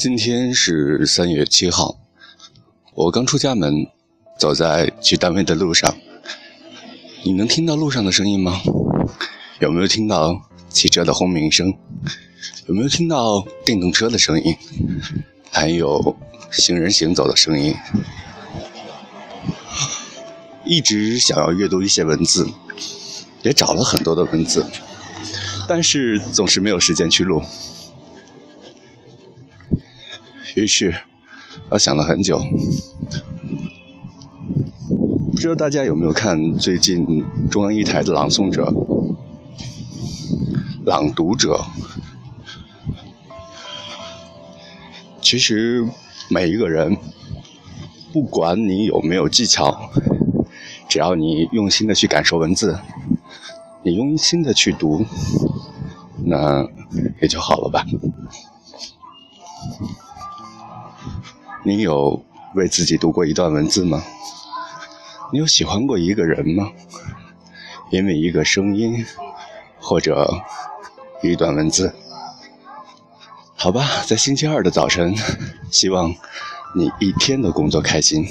今天是三月七号，我刚出家门，走在去单位的路上。你能听到路上的声音吗？有没有听到汽车的轰鸣声？有没有听到电动车的声音？还有行人行走的声音？一直想要阅读一些文字，也找了很多的文字，但是总是没有时间去录。于是，我想了很久。不知道大家有没有看最近中央一台的《朗诵者》《朗读者》？其实每一个人，不管你有没有技巧，只要你用心的去感受文字，你用心的去读，那也就好了吧。你有为自己读过一段文字吗？你有喜欢过一个人吗？因为一个声音，或者一段文字？好吧，在星期二的早晨，希望你一天的工作开心。